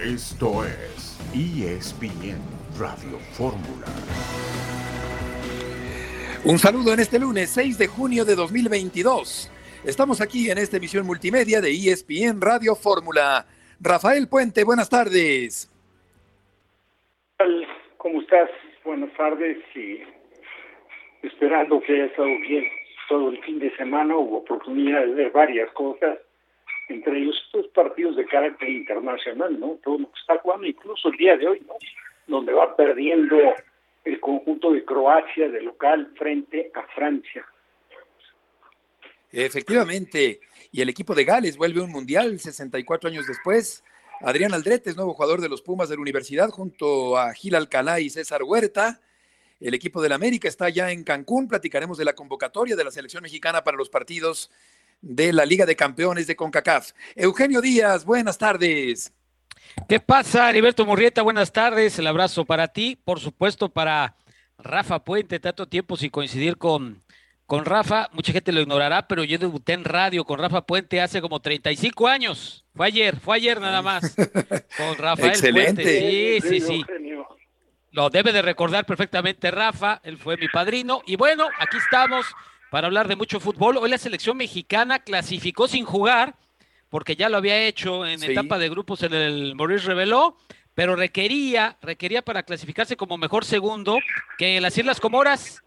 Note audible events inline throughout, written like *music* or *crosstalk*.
Esto es ESPN Radio Fórmula. Un saludo en este lunes 6 de junio de 2022. Estamos aquí en esta emisión multimedia de ESPN Radio Fórmula. Rafael Puente, buenas tardes. ¿Cómo estás? Buenas tardes y esperando que haya estado bien todo el fin de semana. Hubo oportunidad de ver varias cosas entre ellos estos partidos de carácter internacional, ¿no? Todo lo que está jugando, incluso el día de hoy, ¿no? Donde va perdiendo el conjunto de Croacia de local frente a Francia. Efectivamente, y el equipo de Gales vuelve a un mundial 64 años después. Adrián Aldrete es nuevo jugador de los Pumas de la universidad junto a Gil Alcalá y César Huerta. El equipo del América está ya en Cancún. Platicaremos de la convocatoria de la selección mexicana para los partidos de la Liga de Campeones de CONCACAF. Eugenio Díaz, buenas tardes. ¿Qué pasa, Heriberto Murrieta? Buenas tardes. El abrazo para ti, por supuesto, para Rafa Puente. Tanto tiempo sin coincidir con, con Rafa. Mucha gente lo ignorará, pero yo debuté en radio con Rafa Puente hace como 35 años. Fue ayer, fue ayer nada más. *laughs* Con Rafael Excelente. Puente. Sí, sí, sí. Lo debe de recordar perfectamente Rafa. Él fue mi padrino. Y bueno, aquí estamos para hablar de mucho fútbol. Hoy la selección mexicana clasificó sin jugar, porque ya lo había hecho en etapa de grupos en el Maurice Reveló, pero requería, requería para clasificarse como mejor segundo que las Islas Comoras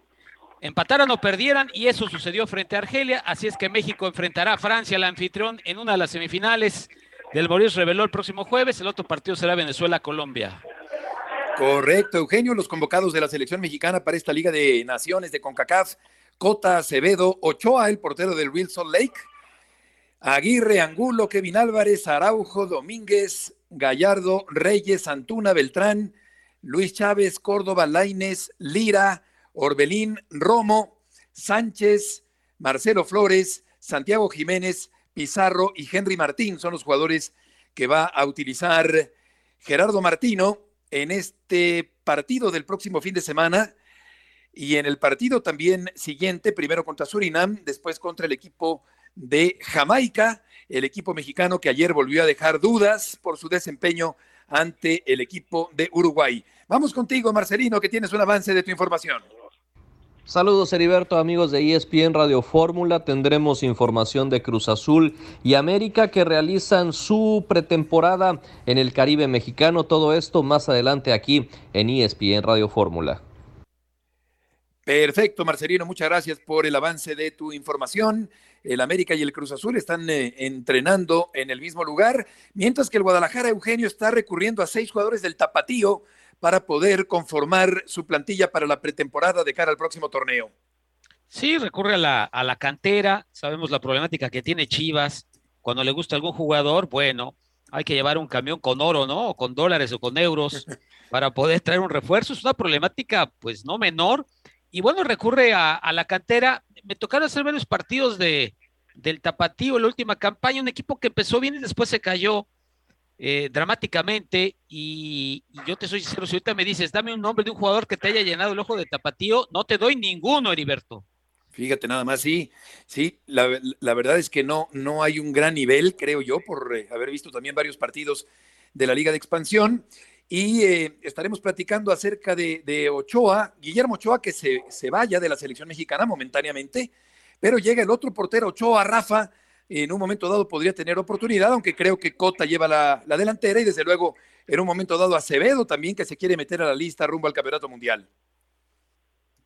empataran o perdieran, y eso sucedió frente a Argelia, así es que México enfrentará a Francia, el anfitrión, en una de las semifinales del Maurice Reveló el próximo jueves, el otro partido será Venezuela-Colombia. Correcto, Eugenio, los convocados de la selección mexicana para esta Liga de Naciones de CONCACAF Cota Acevedo, Ochoa, el portero del Wilson Lake, Aguirre, Angulo, Kevin Álvarez, Araujo, Domínguez, Gallardo, Reyes, Antuna, Beltrán, Luis Chávez, Córdoba, Laines, Lira, Orbelín, Romo, Sánchez, Marcelo Flores, Santiago Jiménez, Pizarro y Henry Martín son los jugadores que va a utilizar Gerardo Martino en este partido del próximo fin de semana y en el partido también siguiente, primero contra Surinam, después contra el equipo de Jamaica, el equipo mexicano que ayer volvió a dejar dudas por su desempeño ante el equipo de Uruguay. Vamos contigo, Marcelino, que tienes un avance de tu información. Saludos Heriberto, amigos de ESPN Radio Fórmula. Tendremos información de Cruz Azul y América que realizan su pretemporada en el Caribe mexicano. Todo esto más adelante aquí en ESPN Radio Fórmula. Perfecto, Marcelino, muchas gracias por el avance de tu información. El América y el Cruz Azul están eh, entrenando en el mismo lugar, mientras que el Guadalajara Eugenio está recurriendo a seis jugadores del Tapatío para poder conformar su plantilla para la pretemporada de cara al próximo torneo. Sí, recurre a la, a la cantera, sabemos la problemática que tiene Chivas, cuando le gusta algún jugador, bueno, hay que llevar un camión con oro, ¿no? O con dólares o con euros *laughs* para poder traer un refuerzo. Es una problemática, pues, no menor y bueno, recurre a, la cantera. Me tocaron hacer varios partidos de, del Tapatío en la última campaña, un equipo que empezó bien y después se cayó eh, dramáticamente. Y, yo te soy sincero, si ahorita me dices, dame un nombre de un jugador que te haya llenado el ojo de Tapatío, no te doy ninguno, Heriberto. Fíjate nada más, sí, sí, la, verdad es que no, no hay un gran nivel, creo yo, por eh, haber visto también varios partidos de la Liga de Expansión y eh, estaremos platicando acerca de, Ochoa, Guillermo Ochoa, que se, se, vaya de la selección mexicana momentáneamente, pero llega el otro portero, Ochoa, Rafa, en un momento dado podría tener oportunidad, aunque creo que Cota lleva la, la delantera y desde luego en un momento dado Acevedo también que se quiere meter a la lista rumbo al Campeonato Mundial.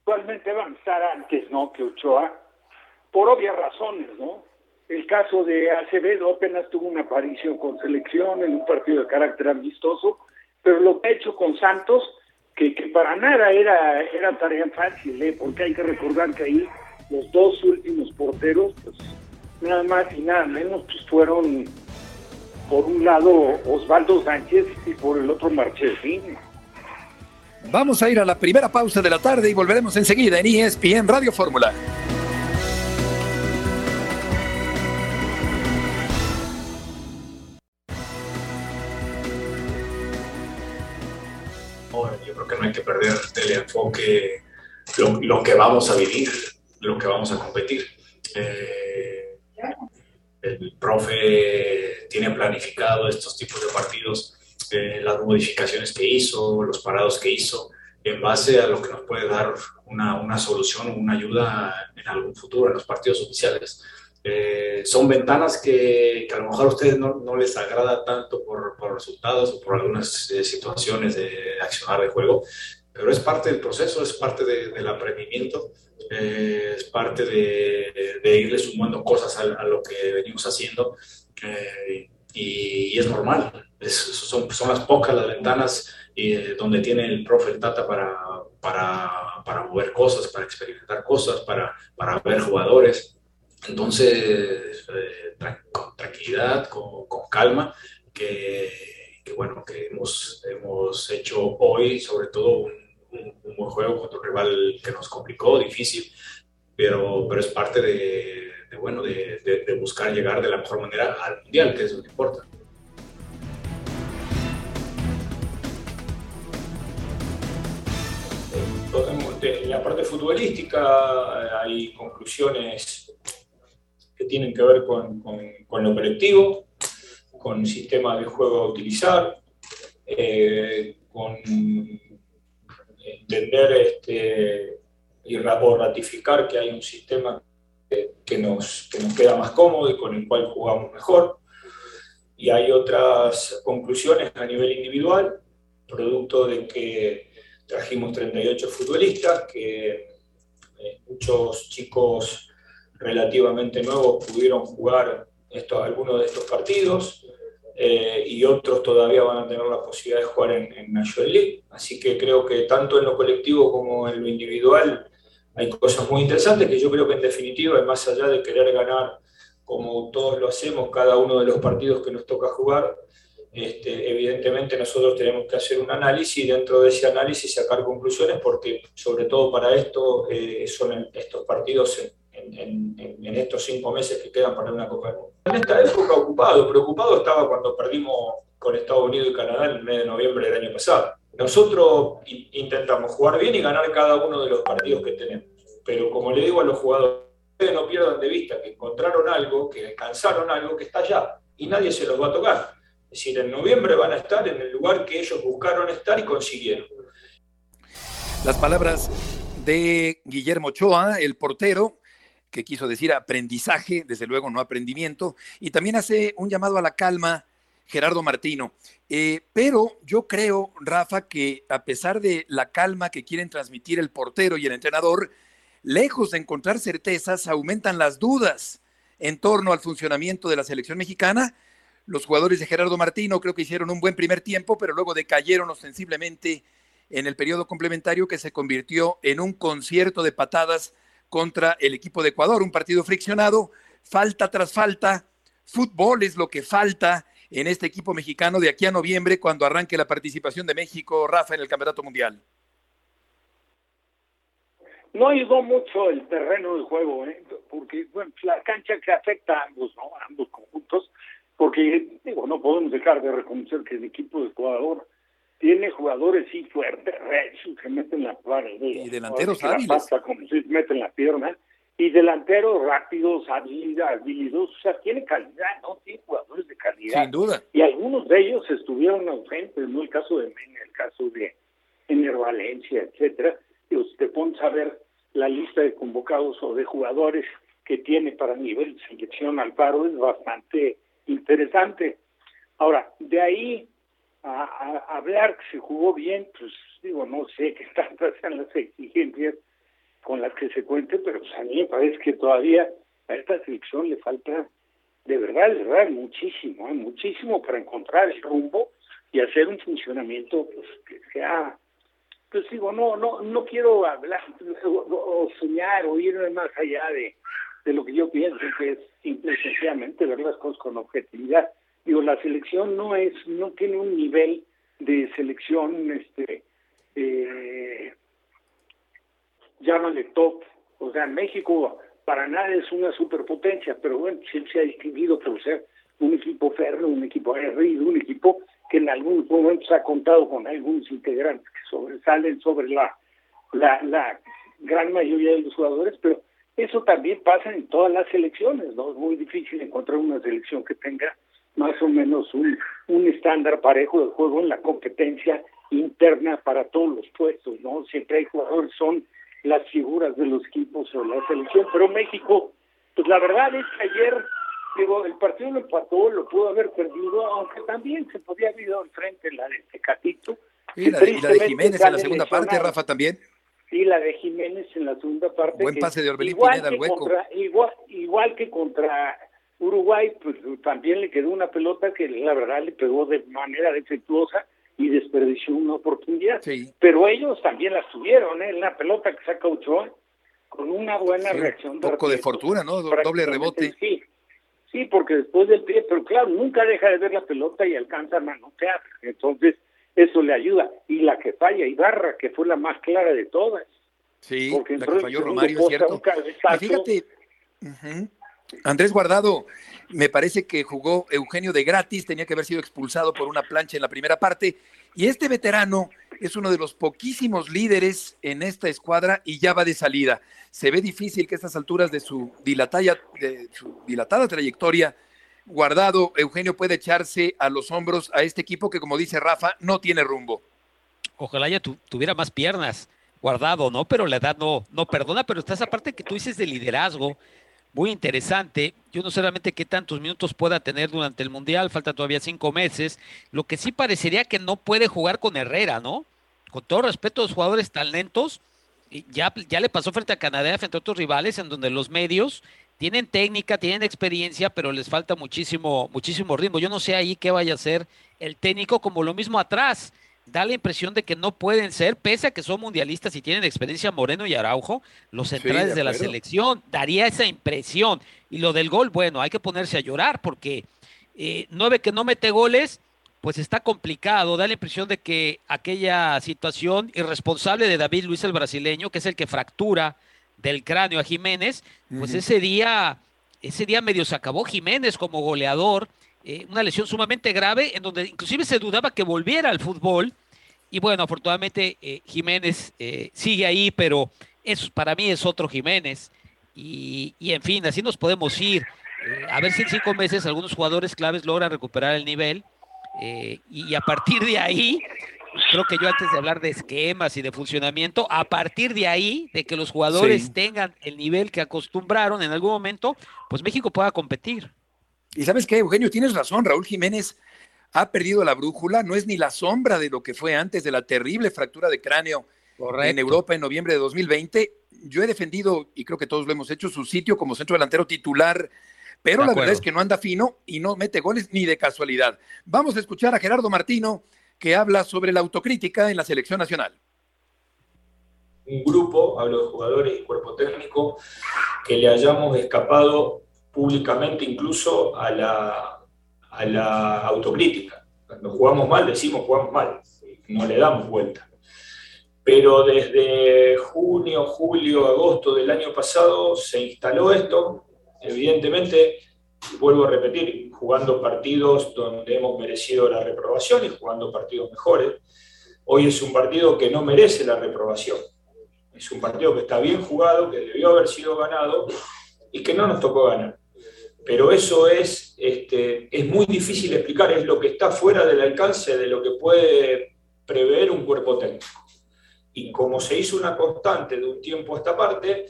Actualmente va a estar antes, ¿no? Que Ochoa, por obvias razones, ¿no? El caso de Acevedo apenas tuvo una aparición con selección en un partido de carácter amistoso, pero lo que ha hecho con Santos, que, para nada era, era tarea fácil, ¿eh? porque hay que recordar que ahí los dos últimos porteros, pues nada más y nada menos, pues fueron por un lado Osvaldo Sánchez y por el otro Marchesín. Vamos a ir a la primera pausa de la tarde y volveremos enseguida en ESPN Radio Fórmula. Enfoque, lo, que vamos a vivir, lo que vamos a competir. Eh, el profe tiene planificado estos tipos de partidos eh, las modificaciones que hizo, los parados que hizo, en base a lo que nos puede dar una, una solución o una ayuda en algún futuro en los partidos oficiales. Eh, son ventanas que, que, a lo mejor a ustedes no, no les agrada tanto por, por, resultados o por algunas eh, situaciones de accionar de juego, pero es parte del proceso, es parte de, del aprendimiento, eh, es parte de, de, irle sumando cosas a, a, lo que venimos haciendo eh, y, y, es normal, es, son, son las pocas las ventanas eh, donde tiene el profe el Tata para, para, para mover cosas, para experimentar cosas, para, para ver jugadores. Entonces, eh, con tranquilidad, con, con calma, que, que, bueno, que hemos, hemos hecho hoy, sobre todo, un, un, un, buen juego contra un rival que nos complicó, difícil, pero, pero es parte de, de bueno, de, de, de, buscar llegar de la mejor manera al Mundial, que es lo que importa. En la parte futbolística hay conclusiones que tienen que ver con, con, con lo colectivo, con el sistema de juego a utilizar, eh, con entender este, y o ratificar que hay un sistema que, nos, que nos queda más cómodo y con el cual jugamos mejor. Y hay otras conclusiones a nivel individual, producto de que trajimos 38 futbolistas, que eh, muchos chicos relativamente nuevos pudieron jugar esto, algunos de estos partidos eh, y otros todavía van a tener la posibilidad de jugar en, en National League. Así que creo que tanto en lo colectivo como en lo individual hay cosas muy interesantes que yo creo que en definitiva, más allá de querer ganar como todos lo hacemos, cada uno de los partidos que nos toca jugar, este, evidentemente nosotros tenemos que hacer un análisis y dentro de ese análisis sacar conclusiones porque sobre todo para esto eh, son estos partidos en, en, en, en, estos cinco meses que quedan para una Copa del Mundo. En esta época ocupado, preocupado estaba cuando perdimos con Estados Unidos y Canadá en el mes de noviembre del año pasado. Nosotros intentamos jugar bien y ganar cada uno de los partidos que tenemos, pero como le digo a los jugadores, no pierdan de vista que encontraron algo, que alcanzaron algo que está allá y nadie se los va a tocar. Es decir, en noviembre van a estar en el lugar que ellos buscaron estar y consiguieron. Las palabras de Guillermo Ochoa, el portero, que quiso decir aprendizaje, desde luego no aprendimiento, y también hace un llamado a la calma Gerardo Martino. Eh, pero yo creo, Rafa, que a pesar de la calma que quieren transmitir el portero y el entrenador, lejos de encontrar certezas, aumentan las dudas en torno al funcionamiento de la selección mexicana. Los jugadores de Gerardo Martino creo que hicieron un buen primer tiempo, pero luego decayeron ostensiblemente en el periodo complementario que se convirtió en un concierto de patadas contra el equipo de Ecuador, un partido friccionado, falta tras falta, fútbol es lo que falta en este equipo mexicano de aquí a noviembre cuando arranque la participación de México, Rafa, en el Campeonato Mundial. No ayudó mucho el terreno de juego, ¿eh? porque bueno, la cancha que afecta a ambos, ¿no? A ambos conjuntos, porque digo, no podemos dejar de reconocer que el equipo de Ecuador tiene jugadores sí fuertes, que meten la pared. Y delanteros hábiles. Pasta, como si meten la pierna. Y delanteros rápidos, habilidosos, o sea, tiene calidad, ¿no? Tiene jugadores de calidad. Sin duda. Y algunos de ellos estuvieron ausentes, ¿no? El caso de Mena, el caso de Ener Valencia, etcétera. Y te pones a ver la lista de convocados o de jugadores que tiene para nivel de selección Alfaro es bastante interesante. Ahora, de ahí a, a, hablar que se jugó bien, pues digo, no sé qué *laughs* tantas sean las exigencias con las que se cuente, pero pues a mí me parece que todavía a esta selección le falta de verdad, de verdad, muchísimo, ¿eh? muchísimo para encontrar el rumbo y hacer un funcionamiento pues, que sea, pues digo, no, no, no quiero hablar o, soñar o ir más allá de, de lo que yo pienso, que es simple sencillamente ver las cosas con objetividad digo la selección no es no tiene un nivel de selección este eh, llámale top. O sea México para nada es una superpotencia pero bueno siempre se ha distinguido por ser un equipo férreo un equipo aguerrido un equipo que en algunos momentos ha contado con algunos integrantes que sobresalen sobre la la, la gran mayoría de los jugadores pero eso también pasa en todas las selecciones no es muy difícil encontrar una selección que tenga más o menos un, un estándar parejo de juego en la competencia interna para todos los puestos, ¿no? Siempre hay jugadores, son las figuras de los equipos o la selección, pero México, pues la verdad es que ayer, digo, el partido lo empató, lo pudo haber perdido, aunque también se podía haber ido al frente la de Tecatito. Y la, de, la de Jiménez en la segunda parte, Rafa, también. Sí, la de Jiménez en la segunda parte. Buen pase de Orbelín Pineda al hueco. Contra, igual, igual que contra Uruguay, pues también le quedó una pelota que la verdad le pegó de manera defectuosa y desperdició una oportunidad. Pero ellos también la tuvieron, ¿eh? La pelota que saca Ochoa con una buena reacción. Un poco de fortuna, ¿no? Doble rebote. Sí, sí, porque después del pie, pero claro, nunca deja de ver la pelota y alcanza a manotear. Entonces, eso le ayuda. Y la que falla, Ibarra, que fue la más clara de todas. Sí, la que falló Romario, es cierto. Y fíjate, Andrés Guardado, me parece que jugó Eugenio de gratis, tenía que haber sido expulsado por una plancha en la primera parte. Y este veterano es uno de los poquísimos líderes en esta escuadra y ya va de salida. Se ve difícil que a estas alturas de su, de su dilatada trayectoria, Guardado, Eugenio puede echarse a los hombros a este equipo que, como dice Rafa, no tiene rumbo. Ojalá ya tuviera más piernas, Guardado, ¿no? Pero la edad no, no perdona, pero está esa parte que tú dices de liderazgo, muy interesante. Yo no sé realmente qué tantos minutos pueda tener durante el Mundial, falta todavía cinco meses. Lo que sí parecería que no puede jugar con Herrera, ¿no? Con todo respeto a los jugadores talentos, ya, ya le pasó frente a Canadá, frente a otros rivales, en donde los medios tienen técnica, tienen experiencia, pero les falta muchísimo, muchísimo ritmo. Yo no sé ahí qué vaya a hacer el técnico, como lo mismo atrás da la impresión de que no pueden ser, pese a que son mundialistas y tienen experiencia Moreno y Araujo, los centrales de, la selección. Daría esa impresión. Y lo del gol, bueno, hay que ponerse a llorar porque eh, nueve que no mete goles, pues está complicado. Da la impresión de que aquella situación irresponsable de David Luis el brasileño, que es el que fractura del cráneo a Jiménez, pues ese día, ese día medio se acabó Jiménez como goleador eh, una lesión sumamente grave en donde inclusive se dudaba que volviera al fútbol. Y bueno, afortunadamente eh, Jiménez eh, sigue ahí, pero eso para mí es otro Jiménez. Y, en fin, así nos podemos ir. a ver si en cinco meses algunos jugadores claves logran recuperar el nivel. y a partir de ahí, creo que yo antes de hablar de esquemas y de funcionamiento, a partir de ahí, de que los jugadores tengan el nivel que acostumbraron en algún momento, pues México pueda competir. Y sabes qué, Eugenio, tienes razón, Raúl Jiménez ha perdido la brújula, no es ni la sombra de lo que fue antes de la terrible fractura de cráneo en Europa en noviembre de 2020. Yo he defendido, y creo que todos lo hemos hecho, su sitio como centro delantero titular, pero la verdad es que no anda fino y no mete goles ni de casualidad. Vamos a escuchar a Gerardo Martino, que habla sobre la autocrítica en la selección nacional. Un grupo, hablo de jugadores y cuerpo técnico, que le hayamos escapado públicamente incluso a la, a la autocrítica. Cuando jugamos mal, decimos jugamos mal, no le damos vuelta. Pero desde junio, julio, agosto del año pasado se instaló esto, evidentemente, vuelvo a repetir, jugando partidos donde hemos merecido la reprobación y jugando partidos mejores. Hoy es un partido que no merece la reprobación. Es un partido que está bien jugado, que debió haber sido ganado y que no nos tocó ganar pero eso es, este, es muy difícil explicar, es lo que está fuera del alcance de lo que puede prever un cuerpo técnico. Y como se hizo una constante de un tiempo a esta parte,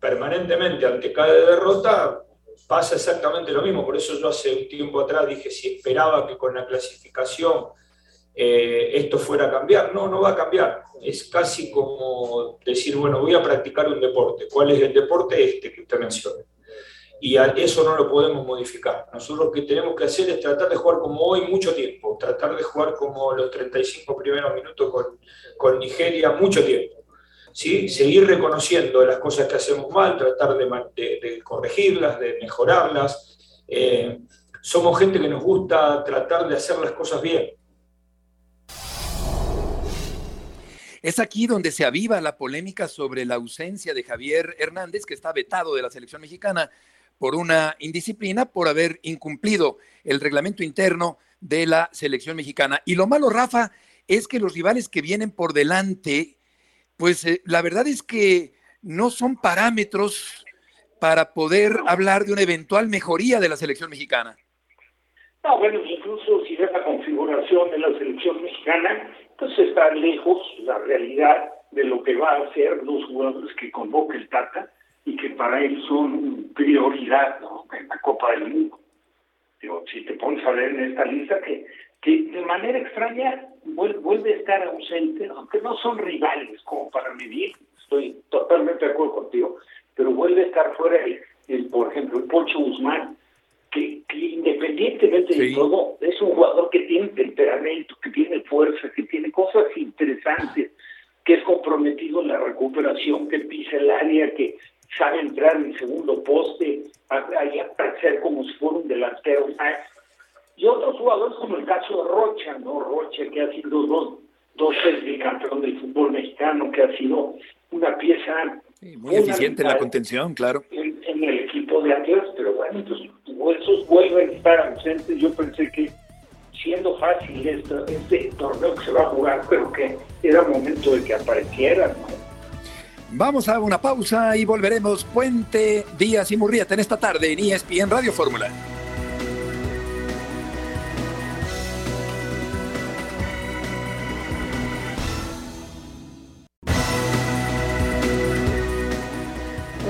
permanentemente ante cada derrota pasa exactamente lo mismo. Por eso yo hace un tiempo atrás dije si esperaba que con la clasificación eh, esto fuera a cambiar. No, no va a cambiar. Es casi como decir, bueno, voy a practicar un deporte. ¿Cuál es el deporte? Este que usted menciona y eso no lo podemos modificar. Nosotros lo que tenemos que hacer es tratar de jugar como hoy mucho tiempo, tratar de jugar como los 35 primeros minutos con, con Nigeria mucho tiempo. ¿sí? Seguir reconociendo las cosas que hacemos mal, tratar de, corregirlas, de mejorarlas. Eh, somos gente que nos gusta tratar de hacer las cosas bien. Es aquí donde se aviva la polémica sobre la ausencia de Javier Hernández, que está vetado de la selección mexicana por una indisciplina por haber incumplido el reglamento interno de la selección mexicana. Y lo malo, Rafa, es que los rivales que vienen por delante, pues eh, la verdad es que no son parámetros para poder hablar de una eventual mejoría de la selección mexicana. No, bueno, incluso si ves la configuración de la selección mexicana, pues está lejos la realidad de lo que va a hacer los jugadores que convoque el Tata y que para él son prioridad ¿no? en la Copa del Mundo. Digo, si te pones a ver en esta lista que, que de manera extraña vuelve a estar ausente, aunque no son rivales como para medir, estoy totalmente de acuerdo contigo, pero vuelve a estar fuera el, por ejemplo, el Pocho Guzmán, que, independientemente de todo, es un jugador que tiene temperamento, que tiene fuerza, que tiene cosas interesantes, que es comprometido en la recuperación, que pisa el área, que sabe entrar en el segundo poste, ahí aparecer como si fuera un delantero Y otros jugadores como el caso de Rocha, ¿no? Rocha que ha sido dos, dos veces bicampeón del fútbol mexicano, que ha sido una pieza muy eficiente en la contención, claro. En, el equipo de Atlas, pero bueno, entonces esos vuelven a estar ausentes. Yo pensé que siendo fácil esto, este torneo que se va a jugar, pero que era momento de que aparecieran, Vamos a una pausa y volveremos Puente, Díaz y Murrieta en esta tarde en ESPN Radio Fórmula.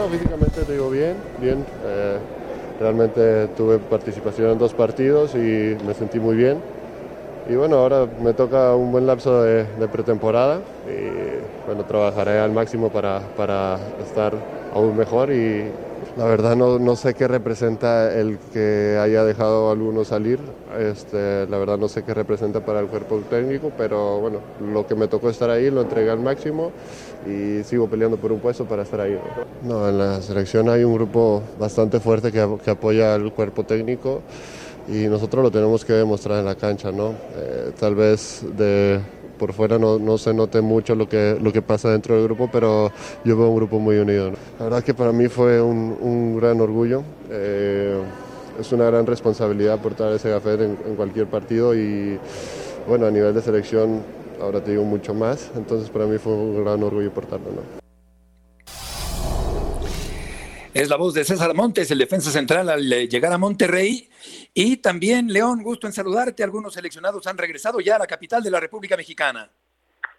físicamente te digo bien, bien. Eh, realmente tuve participación en dos partidos y me sentí muy bien. Y bueno, ahora me toca un buen lapso de, pretemporada y bueno, trabajaré al máximo para, para estar aún mejor y la verdad no, no, sé qué representa el que haya dejado a alguno salir. Este, la verdad no sé qué representa para el cuerpo técnico, pero bueno, lo que me tocó estar ahí lo entregué al máximo y sigo peleando por un puesto para estar ahí. No, en la selección hay un grupo bastante fuerte que, que apoya al cuerpo técnico y nosotros lo tenemos que demostrar en la cancha, ¿no? Eh, tal vez de por fuera no, se note mucho lo que, lo que pasa dentro del grupo, pero yo veo un grupo muy unido. La verdad que para mí fue un, gran orgullo. Eh, es una gran responsabilidad portar ese gafet en, cualquier partido y bueno, a nivel de selección ahora te digo mucho más, entonces para mí fue un gran orgullo portarlo. Es la voz de César Montes, el defensa central al llegar a Monterrey. Y también, León, gusto en saludarte. Algunos seleccionados han regresado ya a la capital de la República Mexicana.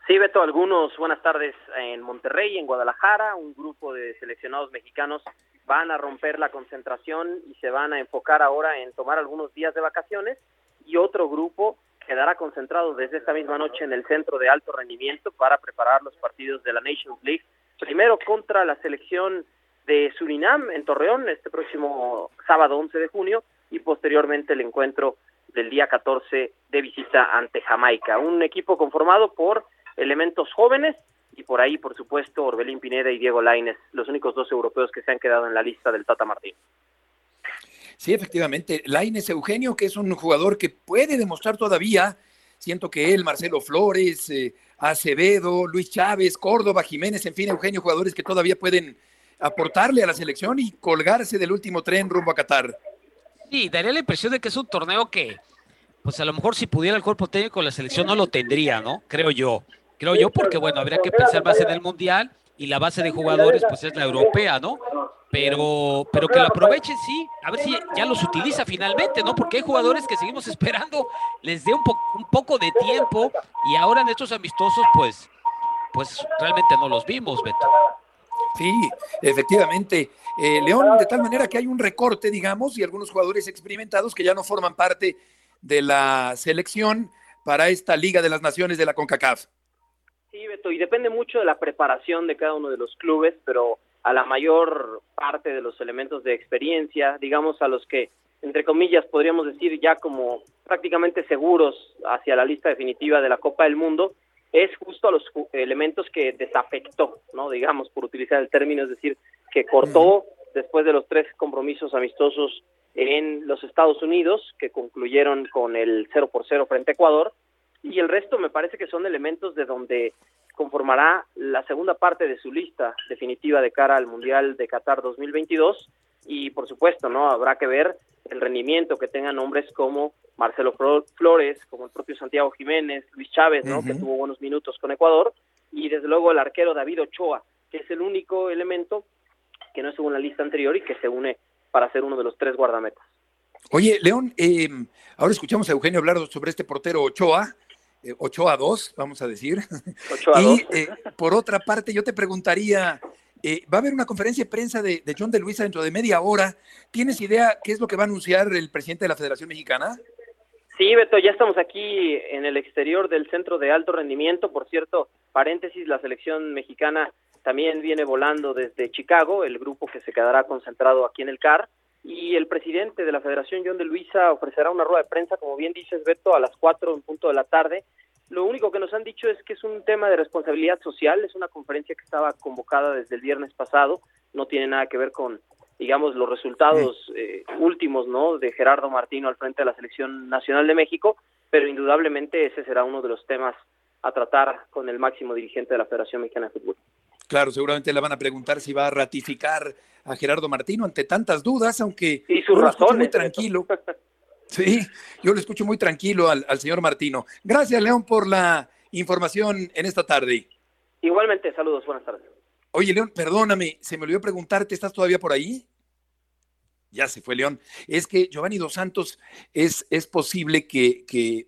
Sí, Beto, algunos, buenas tardes en Monterrey, en Guadalajara. Un grupo de seleccionados mexicanos van a romper la concentración y se van a enfocar ahora en tomar algunos días de vacaciones. Y otro grupo quedará concentrado desde esta misma noche en el centro de alto rendimiento para preparar los partidos de la Nations League. Primero contra la selección de Surinam en Torreón este próximo sábado 11 de junio y posteriormente el encuentro del día 14 de visita ante Jamaica. Un equipo conformado por elementos jóvenes y por ahí, por supuesto, Orbelín Pineda y Diego Laines, los únicos dos europeos que se han quedado en la lista del Tata Martín. Sí, efectivamente, Laines Eugenio, que es un jugador que puede demostrar todavía, siento que él, Marcelo Flores, eh, Acevedo, Luis Chávez, Córdoba, Jiménez, en fin, Eugenio, jugadores que todavía pueden aportarle a la selección y colgarse del último tren rumbo a Qatar. Sí, daría la impresión de que es un torneo que, pues a lo mejor si pudiera el cuerpo técnico la selección no lo tendría, ¿no? Creo yo. Creo yo porque, bueno, habría que pensar más en el Mundial y la base de jugadores pues es la europea, ¿no? Pero, pero que lo aprovechen, sí, a ver si ya los utiliza finalmente, ¿no? Porque hay jugadores que seguimos esperando, les dé un, un poco de tiempo y ahora en estos amistosos, pues, pues realmente no los vimos, Beto. Sí, efectivamente. Eh, León, de tal manera que hay un recorte, digamos, y algunos jugadores experimentados que ya no forman parte de la selección para esta Liga de las Naciones de la CONCACAF. Sí, Beto, y depende mucho de la preparación de cada uno de los clubes, pero a la mayor parte de los elementos de experiencia, digamos a los que, entre comillas, podríamos decir ya como prácticamente seguros hacia la lista definitiva de la Copa del Mundo, es justo a los elementos que desafectó, ¿no? Digamos, por utilizar el término, es decir, que cortó después de los tres compromisos amistosos en los Estados Unidos, que concluyeron con el 0 por 0 frente a Ecuador, y el resto me parece que son elementos de donde conformará la segunda parte de su lista definitiva de cara al Mundial de Qatar 2022 y por supuesto, ¿no? Habrá que ver el rendimiento que tengan hombres como Marcelo Flores, como el propio Santiago Jiménez, Luis Chávez, ¿no? Que tuvo buenos minutos con Ecuador y desde luego el arquero David Ochoa, que es el único elemento que no estuvo en la lista anterior y que se une para ser uno de los tres guardametas. Oye, León, eh, ahora escuchamos a Eugenio hablar sobre este portero Ochoa, eh, Ochoa 2, vamos a decir. Ochoa *laughs* y 2. eh, por otra parte, yo te preguntaría, eh, va a haber una conferencia de prensa de, John de Luisa dentro de media hora. ¿Tienes idea qué es lo que va a anunciar el presidente de la Federación Mexicana? Sí, Beto, ya estamos aquí en el exterior del centro de alto rendimiento. Por cierto, paréntesis, la selección mexicana también viene volando desde Chicago, el grupo que se quedará concentrado aquí en el CAR. Y el presidente de la Federación, John de Luisa, ofrecerá una rueda de prensa, como bien dices, Beto, a las 4 en punto de la tarde. Lo único que nos han dicho es que es un tema de responsabilidad social, es una conferencia que estaba convocada desde el viernes pasado, no tiene nada que ver con, digamos, los resultados eh, últimos, ¿no? De Gerardo Martino al frente de la Selección Nacional de México, pero indudablemente ese será uno de los temas a tratar con el máximo dirigente de la Federación Mexicana de Fútbol. Claro, seguramente le van a preguntar si va a ratificar a Gerardo Martino ante tantas dudas, aunque Y sus muy razones. Beto. tranquilo. *laughs* Sí, yo lo escucho muy tranquilo al, al señor Martino. Gracias, León, por la información en esta tarde. Igualmente, saludos, buenas tardes. Oye, León, perdóname, se me olvidó preguntarte, ¿estás todavía por ahí? Ya se fue, León. Es que Giovanni Dos Santos es, es posible que... que...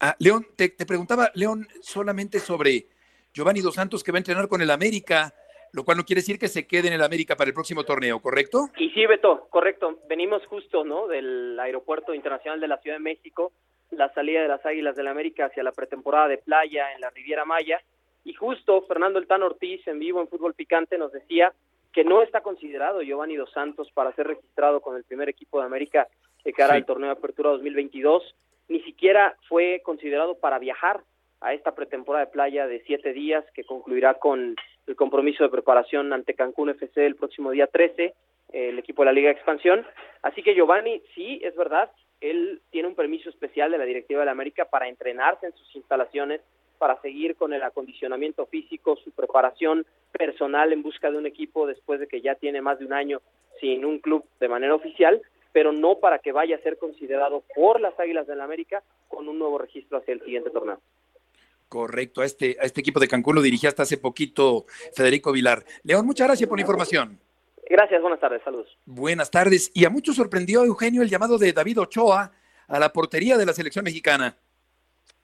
Ah, León, te, te preguntaba, León, solamente sobre Giovanni Dos Santos que va a entrenar con el América, lo cual no quiere decir que se quede en el América para el próximo torneo, ¿correcto? Y sí, Beto, correcto. Venimos justo, ¿no? Del Aeropuerto Internacional de la Ciudad de México, la salida de las Águilas del la América hacia la pretemporada de playa en la Riviera Maya. Y justo Fernando El Tan Ortiz, en vivo en Fútbol Picante, nos decía que no está considerado Giovanni Dos Santos para ser registrado con el primer equipo de América de cara Sí. al torneo de apertura 2022. Ni siquiera fue considerado para viajar a esta pretemporada de playa de siete días que concluirá con el compromiso de preparación ante Cancún FC el próximo día 13, el equipo de la Liga de Expansión. Así que Giovanni, sí, es verdad, él tiene un permiso especial de la Directiva de la América para entrenarse en sus instalaciones, para seguir con el acondicionamiento físico, su preparación personal en busca de un equipo después de que ya tiene más de un año sin un club de manera oficial, pero no para que vaya a ser considerado por las Águilas del la América con un nuevo registro hacia el siguiente torneo. Correcto, a este, a este equipo de Cancún lo dirigía hasta hace poquito Federico Vilar. León, muchas gracias por la información. Gracias, buenas tardes, saludos. Buenas tardes. Y a muchos sorprendió, Eugenio, el llamado de David Ochoa a la portería de la selección mexicana.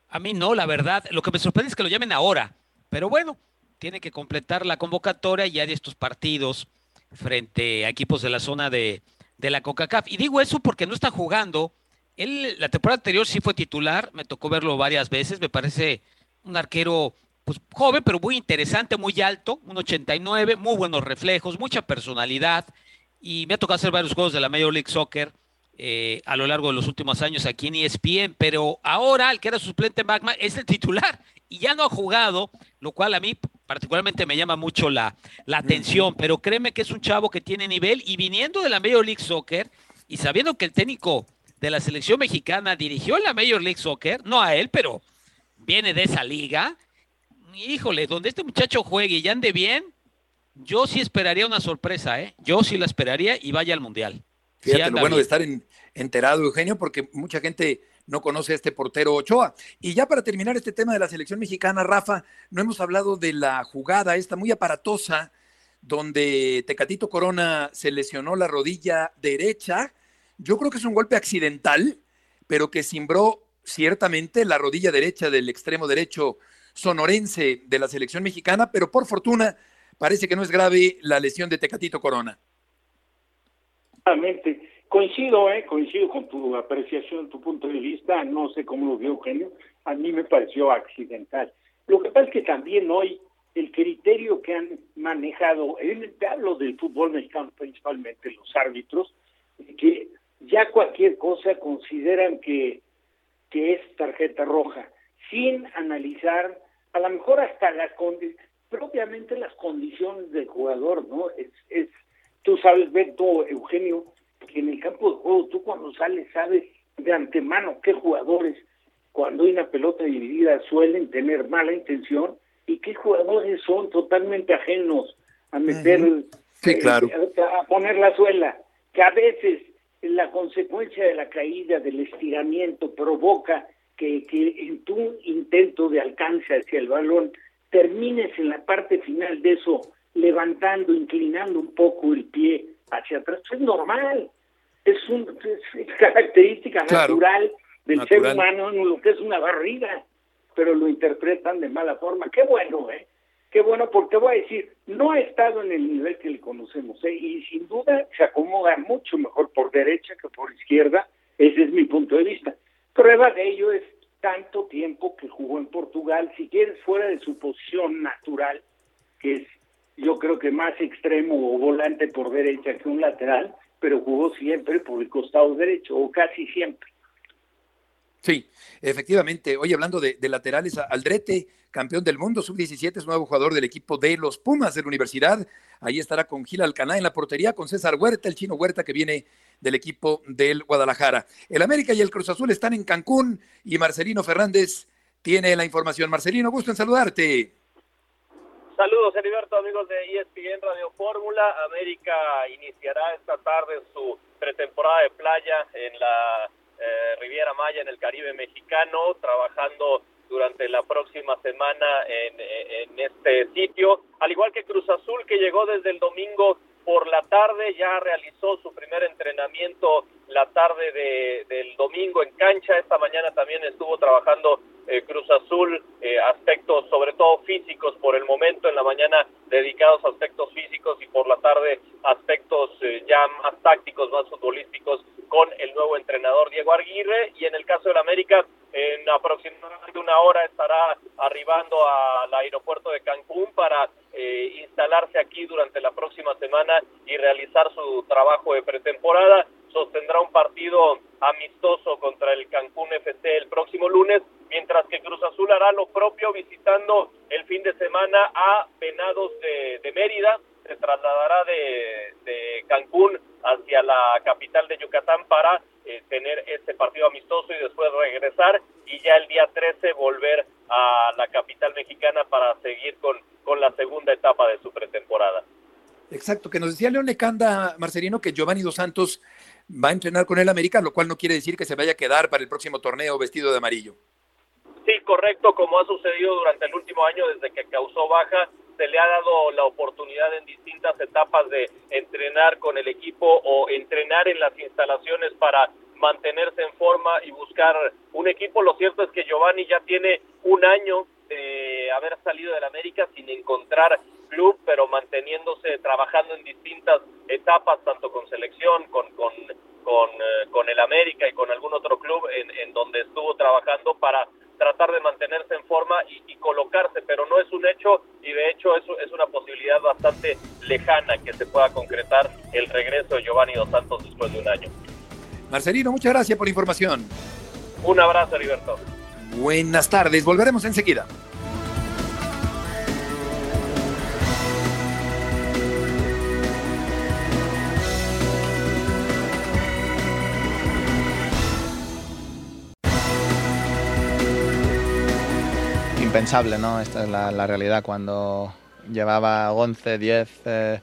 A mí no, la verdad. Lo que me sorprende es que lo llamen ahora. Pero bueno, tiene que completar la convocatoria y hay estos partidos frente a equipos de la zona de, de la CONCACAF. Y digo eso porque no está jugando. Él la temporada anterior sí fue titular, me tocó verlo varias veces, me parece un arquero pues joven, pero muy interesante, muy alto, un 89, muy buenos reflejos, mucha personalidad. Y me ha tocado hacer varios juegos de la Major League Soccer eh, a lo largo de los últimos años aquí en ESPN, pero ahora el que era suplente Magma es el titular y ya no ha jugado, lo cual a mí particularmente me llama mucho la, la atención, pero créeme que es un chavo que tiene nivel y viniendo de la Major League Soccer y sabiendo que el técnico de la selección mexicana dirigió la Major League Soccer, no a él, pero viene de esa liga, híjole, donde este muchacho juegue y ande bien, yo sí esperaría una sorpresa, ¿eh? Yo sí la esperaría y vaya al Mundial. Sí Fíjate, lo bueno bien. de estar en- enterado, Eugenio, porque mucha gente no conoce a este portero Ochoa. Y ya para terminar este tema de la selección mexicana, Rafa, no hemos hablado de la jugada esta muy aparatosa donde Tecatito Corona se lesionó la rodilla derecha. Yo creo que es un golpe accidental, pero que cimbró ciertamente la rodilla derecha del extremo derecho sonorense de la selección mexicana, pero por fortuna parece que no es grave la lesión de Tecatito Corona. Totalmente. Coincido, ¿eh? coincido con tu apreciación, tu punto de vista. No sé cómo lo vio Eugenio. A mí me pareció accidental. Lo que pasa es que también hoy el criterio que han manejado, en, te hablo del fútbol mexicano principalmente, los árbitros, que ya cualquier cosa consideran que, que es tarjeta roja, sin analizar a lo mejor hasta las propiamente las condiciones del jugador, ¿no? Es, es tú sabes, Beto, Eugenio, que en el campo de juego tú cuando sales sabes de antemano qué jugadores cuando hay una pelota dividida suelen tener mala intención y qué jugadores son totalmente ajenos a meter. Sí, eh, claro. a poner la suela, que a veces la consecuencia de la caída, del estiramiento, provoca que, que en tu intento de alcance hacia el balón termines en la parte final de eso levantando, inclinando un poco el pie hacia atrás. Eso es normal. Es, un, característica natural del ser humano, lo que es una barriga, pero lo interpretan de mala forma. Qué bueno, ¿eh? Qué bueno, porque voy a decir, no ha estado en el nivel que le conocemos, ¿eh? y sin duda se acomoda mucho mejor por derecha que por izquierda, ese es mi punto de vista. Prueba de ello es tanto tiempo que jugó en Portugal, si quieres fuera de su posición natural, que es yo creo que más extremo o volante por derecha que un lateral, pero jugó siempre por el costado derecho, o casi siempre. Sí, efectivamente. Hoy hablando de, laterales, Aldrete, campeón del mundo, sub-17, es nuevo jugador del equipo de los Pumas de la universidad. Ahí estará con Gil Alcaná en la portería, con César Huerta, el chino Huerta que viene del equipo del Guadalajara. El América y el Cruz Azul están en Cancún y Marcelino Fernández tiene la información. Marcelino, gusto en saludarte. Saludos, Heriberto, amigos de ESPN Radio Fórmula. América iniciará esta tarde su pretemporada de playa en la eh, Riviera Maya, en el Caribe mexicano, trabajando durante la próxima semana en, en este sitio. Al igual que Cruz Azul, que llegó desde el domingo por la tarde, ya realizó su primer entrenamiento la tarde de, del domingo en cancha. Esta mañana también estuvo trabajando eh, Cruz Azul, eh, aspectos sobre todo físicos por el momento, en la mañana dedicados a aspectos físicos y por la tarde aspectos eh, ya más tácticos, más futbolísticos con el nuevo entrenador Diego Arguirre y en el caso del América en aproximadamente una hora estará arribando al aeropuerto de Cancún para instalarse aquí durante la próxima semana y realizar su trabajo de pretemporada. Sostendrá un partido amistoso contra el Cancún FC el próximo lunes mientras que Cruz Azul hará lo propio visitando el fin de semana a Venados de, Mérida, se trasladará de, Cancún hacia la capital de Yucatán para eh, tener este partido amistoso y después regresar y ya el día 13 volver a la capital mexicana para seguir con, con la segunda etapa de su pretemporada. Exacto, que nos decía León Lecanda, Marcelino, que Giovanni Dos Santos va a entrenar con el América, lo cual no quiere decir que se vaya a quedar para el próximo torneo vestido de amarillo. Sí, correcto, como ha sucedido durante el último año desde que causó baja, se le ha dado la oportunidad en distintas etapas de entrenar con el equipo o entrenar en las instalaciones para mantenerse en forma y buscar un equipo. Lo cierto es que Giovanni ya tiene un año de haber salido del América sin encontrar club, pero manteniéndose, trabajando en distintas etapas, tanto con selección, con, con, con, eh, con el América y con algún otro club en, en donde estuvo trabajando para tratar de mantenerse en forma y, colocarse, pero no es un hecho y de hecho es, es una posibilidad bastante lejana que se pueda concretar el regreso de Giovanni Dos Santos después de un año. Marcelino, muchas gracias por la información. Un abrazo, Heriberto. Buenas tardes, volveremos enseguida. Impensable, ¿no? Esta es la, realidad. Cuando llevaba 11, 10, eh,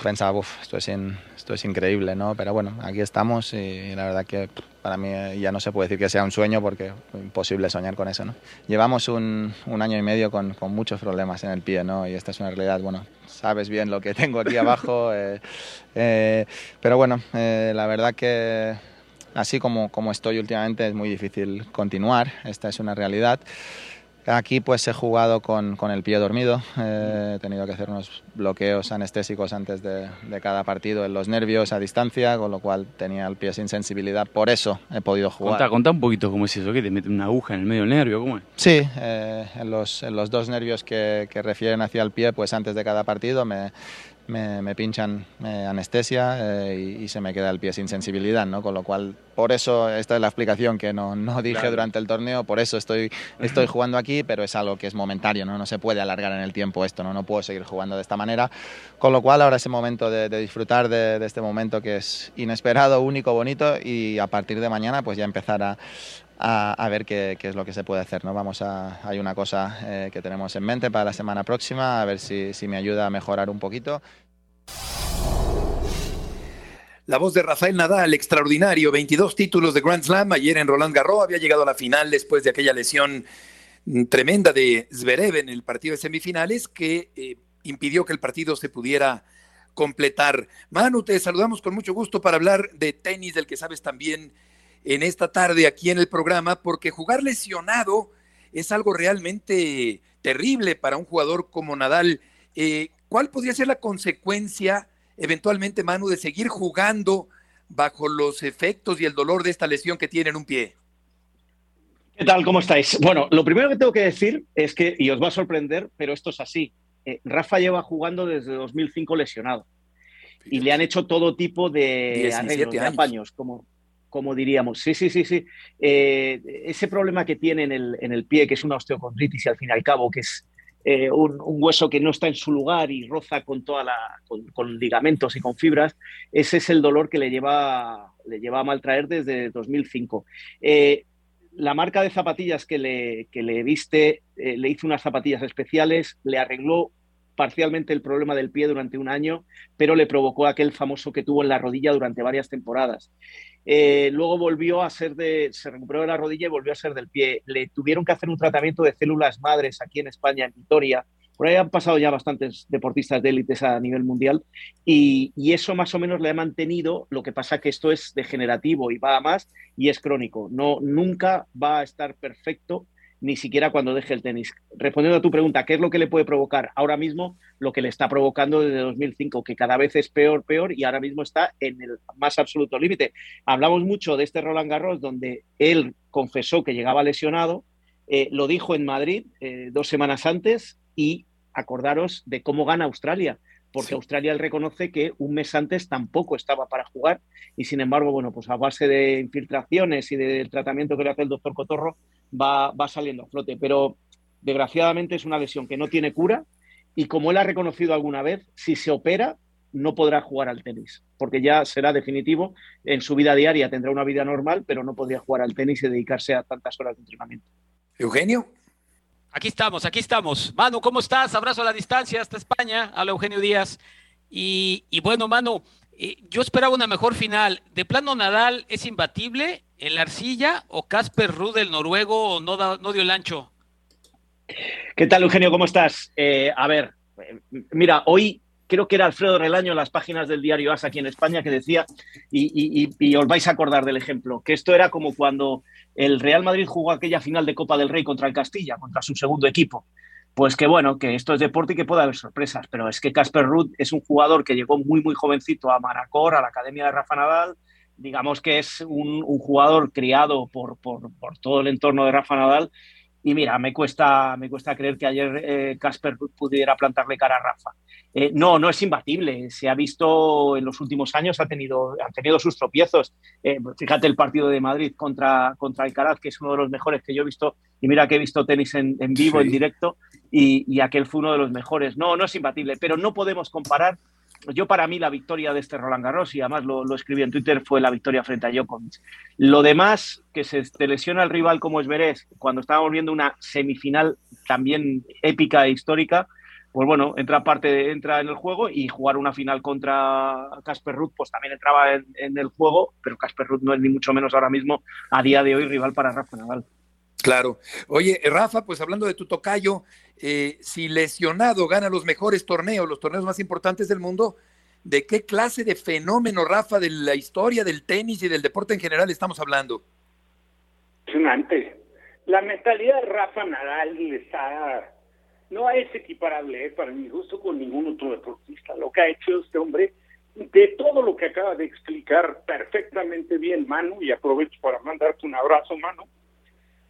pensaba, uff, esto es, esto es increíble, ¿no? Pero bueno, aquí estamos y, la verdad que para mí ya no se puede decir que sea un sueño porque es imposible soñar con eso, ¿no? Llevamos un, un año y medio con, con, muchos problemas en el pie, ¿no? Y esta es una realidad, bueno, sabes bien lo que *laughs* tengo aquí abajo, eh, eh, pero bueno, la verdad que así como, como estoy últimamente es muy difícil continuar, esta es una realidad. Aquí pues he jugado con, con el pie dormido, eh, he tenido que hacer unos bloqueos anestésicos antes de, de, cada partido en los nervios a distancia, con lo cual tenía el pie sin sensibilidad, por eso he podido jugar. Contá, un poquito cómo es eso, que te mete una aguja en el medio del nervio, ¿cómo es? Sí, eh, en, los, en, los, dos nervios que, que refieren hacia el pie, pues antes de cada partido me, me, pinchan anestesia eh, y, se me queda el pie sin sensibilidad, ¿no? Con lo cual, por eso, esta es la explicación que no, no dije durante el torneo, por eso estoy, estoy jugando aquí, pero es algo que es momentario, ¿no? No se puede alargar en el tiempo esto, ¿no? No puedo seguir jugando de esta manera. Con lo cual, ahora es el momento de, disfrutar de, este momento que es inesperado, único, bonito y a partir de mañana, pues ya empezar a, a, ver qué, es lo que se puede hacer. ¿no? Vamos a, hay una cosa eh, que tenemos en mente para la semana próxima, a ver si, si me ayuda a mejorar un poquito. La voz de Rafael Nadal, extraordinario, 22 títulos de Grand Slam. Ayer en Roland Garros había llegado a la final después de aquella lesión mm, tremenda de Zverev en el partido de semifinales que eh, impidió que el partido se pudiera completar. Manu, te saludamos con mucho gusto para hablar de tenis, del que sabes también en esta tarde aquí en el programa, porque jugar lesionado es algo realmente terrible para un jugador como Nadal. Eh, ¿Cuál podría ser la consecuencia eventualmente, Manu, de seguir jugando bajo los efectos y el dolor de esta lesión que tiene en un pie? ¿Qué tal? ¿Cómo estáis? Bueno, lo primero que tengo que decir es que, y os va a sorprender, pero esto es así. Eh, Rafa lleva jugando desde 2005 lesionado y le han hecho todo tipo de arreglos, de apaños, como, como diríamos. Sí, sí, sí, sí. Eh, ese problema que tiene en el, en el, pie, que es una osteocondritis y al fin y al cabo, que es eh, un, hueso que no está en su lugar y roza con toda la, con, ligamentos y con fibras, ese es el dolor que le lleva, le lleva a maltraer desde 2005. Eh, la marca de zapatillas que le, que le viste le hizo unas zapatillas especiales, le arregló parcialmente el problema del pie durante un año, pero le provocó aquel famoso que tuvo en la rodilla durante varias temporadas. Eh, luego volvió a ser de, se recuperó de la rodilla y volvió a ser del pie. Le tuvieron que hacer un tratamiento de células madres aquí en España, en Vitoria. Por ahí han pasado ya bastantes deportistas de élites a nivel mundial y, eso más o menos le ha mantenido. Lo que pasa que esto es degenerativo y va a más y es crónico. No, nunca va a estar perfecto ni siquiera cuando deje el tenis. Respondiendo a tu pregunta, ¿qué es lo que le puede provocar ahora mismo? Lo que le está provocando desde 2005, que cada vez es peor, peor y ahora mismo está en el más absoluto límite. Hablamos mucho de este Roland Garros, donde él confesó que llegaba lesionado, eh, lo dijo en Madrid eh, dos semanas antes y acordaros de cómo gana Australia porque Australia él reconoce que un mes antes tampoco estaba para jugar y sin embargo, bueno, pues a base de infiltraciones y del tratamiento que le hace el doctor Cotorro va, va saliendo a flote. Pero desgraciadamente es una lesión que no tiene cura y como él ha reconocido alguna vez, si se opera no podrá jugar al tenis, porque ya será definitivo, en su vida diaria tendrá una vida normal, pero no podría jugar al tenis y dedicarse a tantas horas de entrenamiento. Eugenio. Aquí estamos, aquí estamos. Manu, ¿cómo estás? Abrazo a la distancia hasta España, a Eugenio Díaz. Y, bueno, Manu, eh, yo esperaba una mejor final. ¿De plano Nadal es imbatible en la arcilla o Casper Ruud, el noruego, no, no dio el ancho? ¿Qué tal, Eugenio? ¿Cómo estás? Eh, a ver, mira, hoy creo que era Alfredo Relaño en las páginas del diario AS aquí en España que decía, y, os vais a acordar del ejemplo, que esto era como cuando el Real Madrid jugó aquella final de Copa del Rey contra el Castilla, contra su segundo equipo. Pues que bueno, que esto es deporte y que puede haber sorpresas, pero es que Casper Ruud es un jugador que llegó muy, muy jovencito a Maracor, a la Academia de Rafa Nadal, digamos que es un, jugador criado por, por, por todo el entorno de Rafa Nadal y mira, me cuesta, me cuesta creer que ayer eh, Casper pudiera plantarle cara a Rafa. Eh, no, no es imbatible. Se ha visto en los últimos años, ha tenido, ha tenido sus tropiezos. Eh, fíjate el partido de Madrid contra, contra Alcaraz, que es uno de los mejores que yo he visto. Y mira que he visto tenis en, vivo, en directo, y, y, aquel fue uno de los mejores. No, no es imbatible, pero no podemos comparar yo para mí la victoria de este Roland Garros, y además lo, escribí en Twitter, fue la victoria frente a Djokovic. Lo demás, que se lesiona el rival como es Verés, cuando estábamos viendo una semifinal también épica e histórica, pues bueno, entra parte, entra en el juego y jugar una final contra Casper Ruth, pues también entraba en, en el juego, pero Casper Ruth no es ni mucho menos ahora mismo a día de hoy rival para Rafa Nadal. Claro. Oye, Rafa, pues hablando de tu tocayo, eh, si lesionado gana los mejores torneos, los torneos más importantes del mundo, ¿de qué clase de fenómeno, Rafa, de la historia del tenis y del deporte en general estamos hablando? Impresionante. La mentalidad de Rafa Nadal está, no es equiparable eh, para mi gusto con ningún otro deportista. Lo que ha hecho este hombre, de todo lo que acaba de explicar perfectamente bien Manu, y aprovecho para mandarte un abrazo, Manu,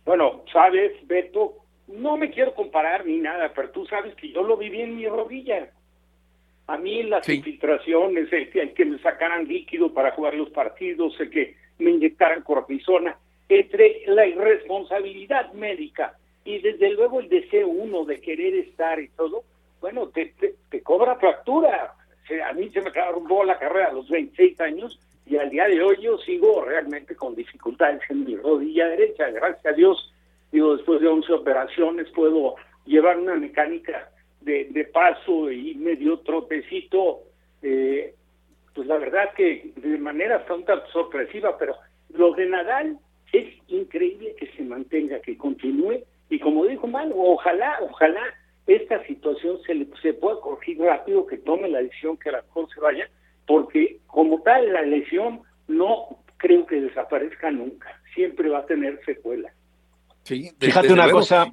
bueno, sabes, Beto, no me quiero comparar ni nada, pero tú sabes que yo lo viví en mi rodilla. A mí las infiltraciones, el que, me sacaran líquido para jugar los partidos, el que me inyectaran cortisona, entre la irresponsabilidad médica y desde luego el deseo uno de querer estar y todo, bueno, te, te, cobra fractura. a mí se me acabó la carrera a los 26 años y al día de hoy yo sigo realmente con dificultades en mi rodilla derecha. Gracias a Dios, digo, después de 11 operaciones puedo llevar una mecánica de, paso y medio trotecito, eh, pues la verdad que de manera tan sorpresiva, pero lo de Nadal es increíble que se mantenga, que continúe y como dijo Mal, ojalá, ojalá esta situación se, le, se pueda corregir rápido, que tome la decisión que la se vaya, porque como tal la lesión no creo que desaparezca nunca, siempre va a tener secuela. Sí, Fíjate una cosa,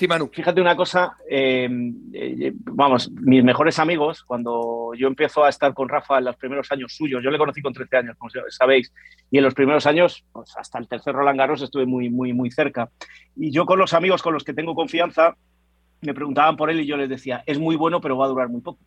Sí, Manu. Fíjate una cosa, eh, eh, vamos, mis mejores amigos, cuando yo empiezo a estar con Rafa en los primeros años suyos, yo le conocí con 13 años, como sabéis, y en los primeros años, pues hasta el tercer Roland Garros estuve muy, muy, muy cerca. Y yo con los amigos con los que tengo confianza, me preguntaban por él y yo les decía, es muy bueno, pero va a durar muy poco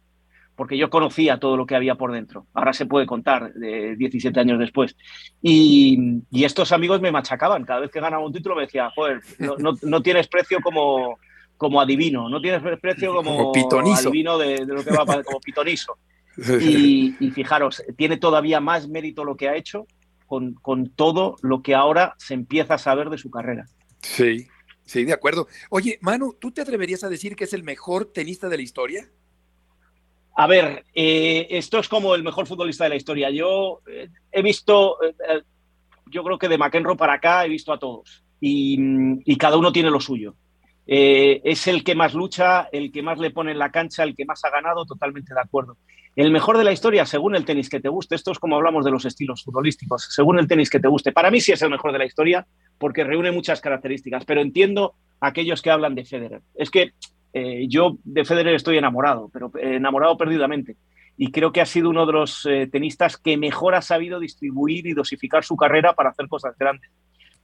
porque yo conocía todo lo que había por dentro. Ahora se puede contar, de 17 años después. Y, estos amigos me machacaban. Cada vez que ganaba un título me decía, joder, no, tienes precio como, como adivino, no tienes precio como, adivino de, lo que va a pasar, como pitonizo. *laughs* Y, fijaros, tiene todavía más mérito lo que ha hecho con, con todo lo que ahora se empieza a saber de su carrera. Sí, sí, de acuerdo. Oye, Manu, ¿tú te atreverías a decir que es el mejor tenista de la historia? A ver, eh, esto es como el mejor futbolista de la historia. Yo eh, he visto, eh, yo creo que de McEnroe para acá he visto a todos y, cada uno tiene lo suyo. es el que más lucha, el que más le pone en la cancha, el que más ha ganado, totalmente de acuerdo. El mejor de la historia, según el tenis que te guste, esto es como hablamos de los estilos futbolísticos, según el tenis que te guste. Para mí sí es el mejor de la historia porque reúne muchas características, pero entiendo a aquellos que hablan de Federer. Es que eh, yo de Federer estoy enamorado, pero enamorado perdidamente. Y creo que ha sido uno de los eh, tenistas que mejor ha sabido distribuir y dosificar su carrera para hacer cosas grandes.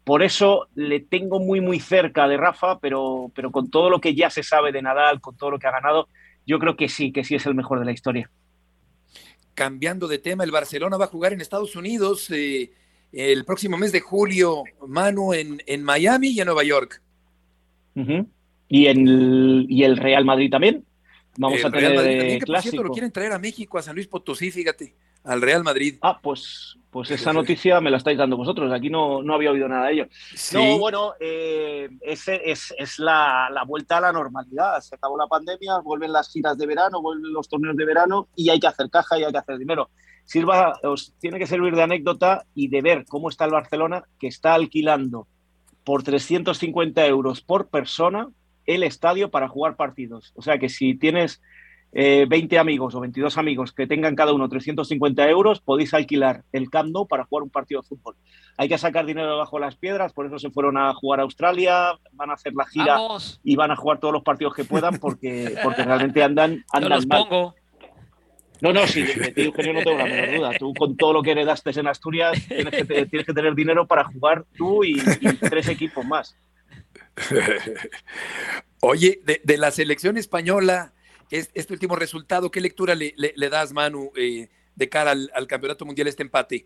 Por eso le tengo muy, muy cerca de Rafa, pero, pero con todo lo que ya se sabe de Nadal, con todo lo que ha ganado, yo creo que sí, que sí es el mejor de la historia. Cambiando de tema, el Barcelona va a jugar en Estados Unidos eh, el próximo mes de julio, Manu, en, en Miami y en Nueva York y, en y el Real Madrid también. Vamos a tener Madrid clásico. lo quieren traer a México, a San Luis Potosí, fíjate, al Real Madrid. Ah, pues, pues esa noticia me la estáis dando vosotros. Aquí no, no había oído nada de ello. No, bueno, eh, ese es, es la, la, vuelta a la normalidad. Se acabó la pandemia, vuelven las giras de verano, vuelven los torneos de verano y hay que hacer caja y hay que hacer dinero. Silva, os tiene que servir de anécdota y de ver cómo está el Barcelona, que está alquilando por 350 euros por persona el estadio para jugar partidos. O sea que si tienes 20 eh, amigos o 22 amigos que tengan cada uno 350 euros, podéis alquilar el Camp Nou para jugar un partido de fútbol. Hay que sacar dinero bajo las piedras, por eso se fueron a jugar a Australia, van a hacer la gira y van a jugar todos los partidos que puedan porque, *laughs* porque realmente andan, andan mal. No, no, sí, de ti, Eugenio, no tengo la menor duda. Tú, con todo lo que heredaste en Asturias, tienes que, tienes que tener dinero para jugar tú y tres equipos más. *laughs* Oye, de, la selección española, este último resultado, ¿qué lectura le, das, Manu, eh, de cara al, Campeonato Mundial este empate?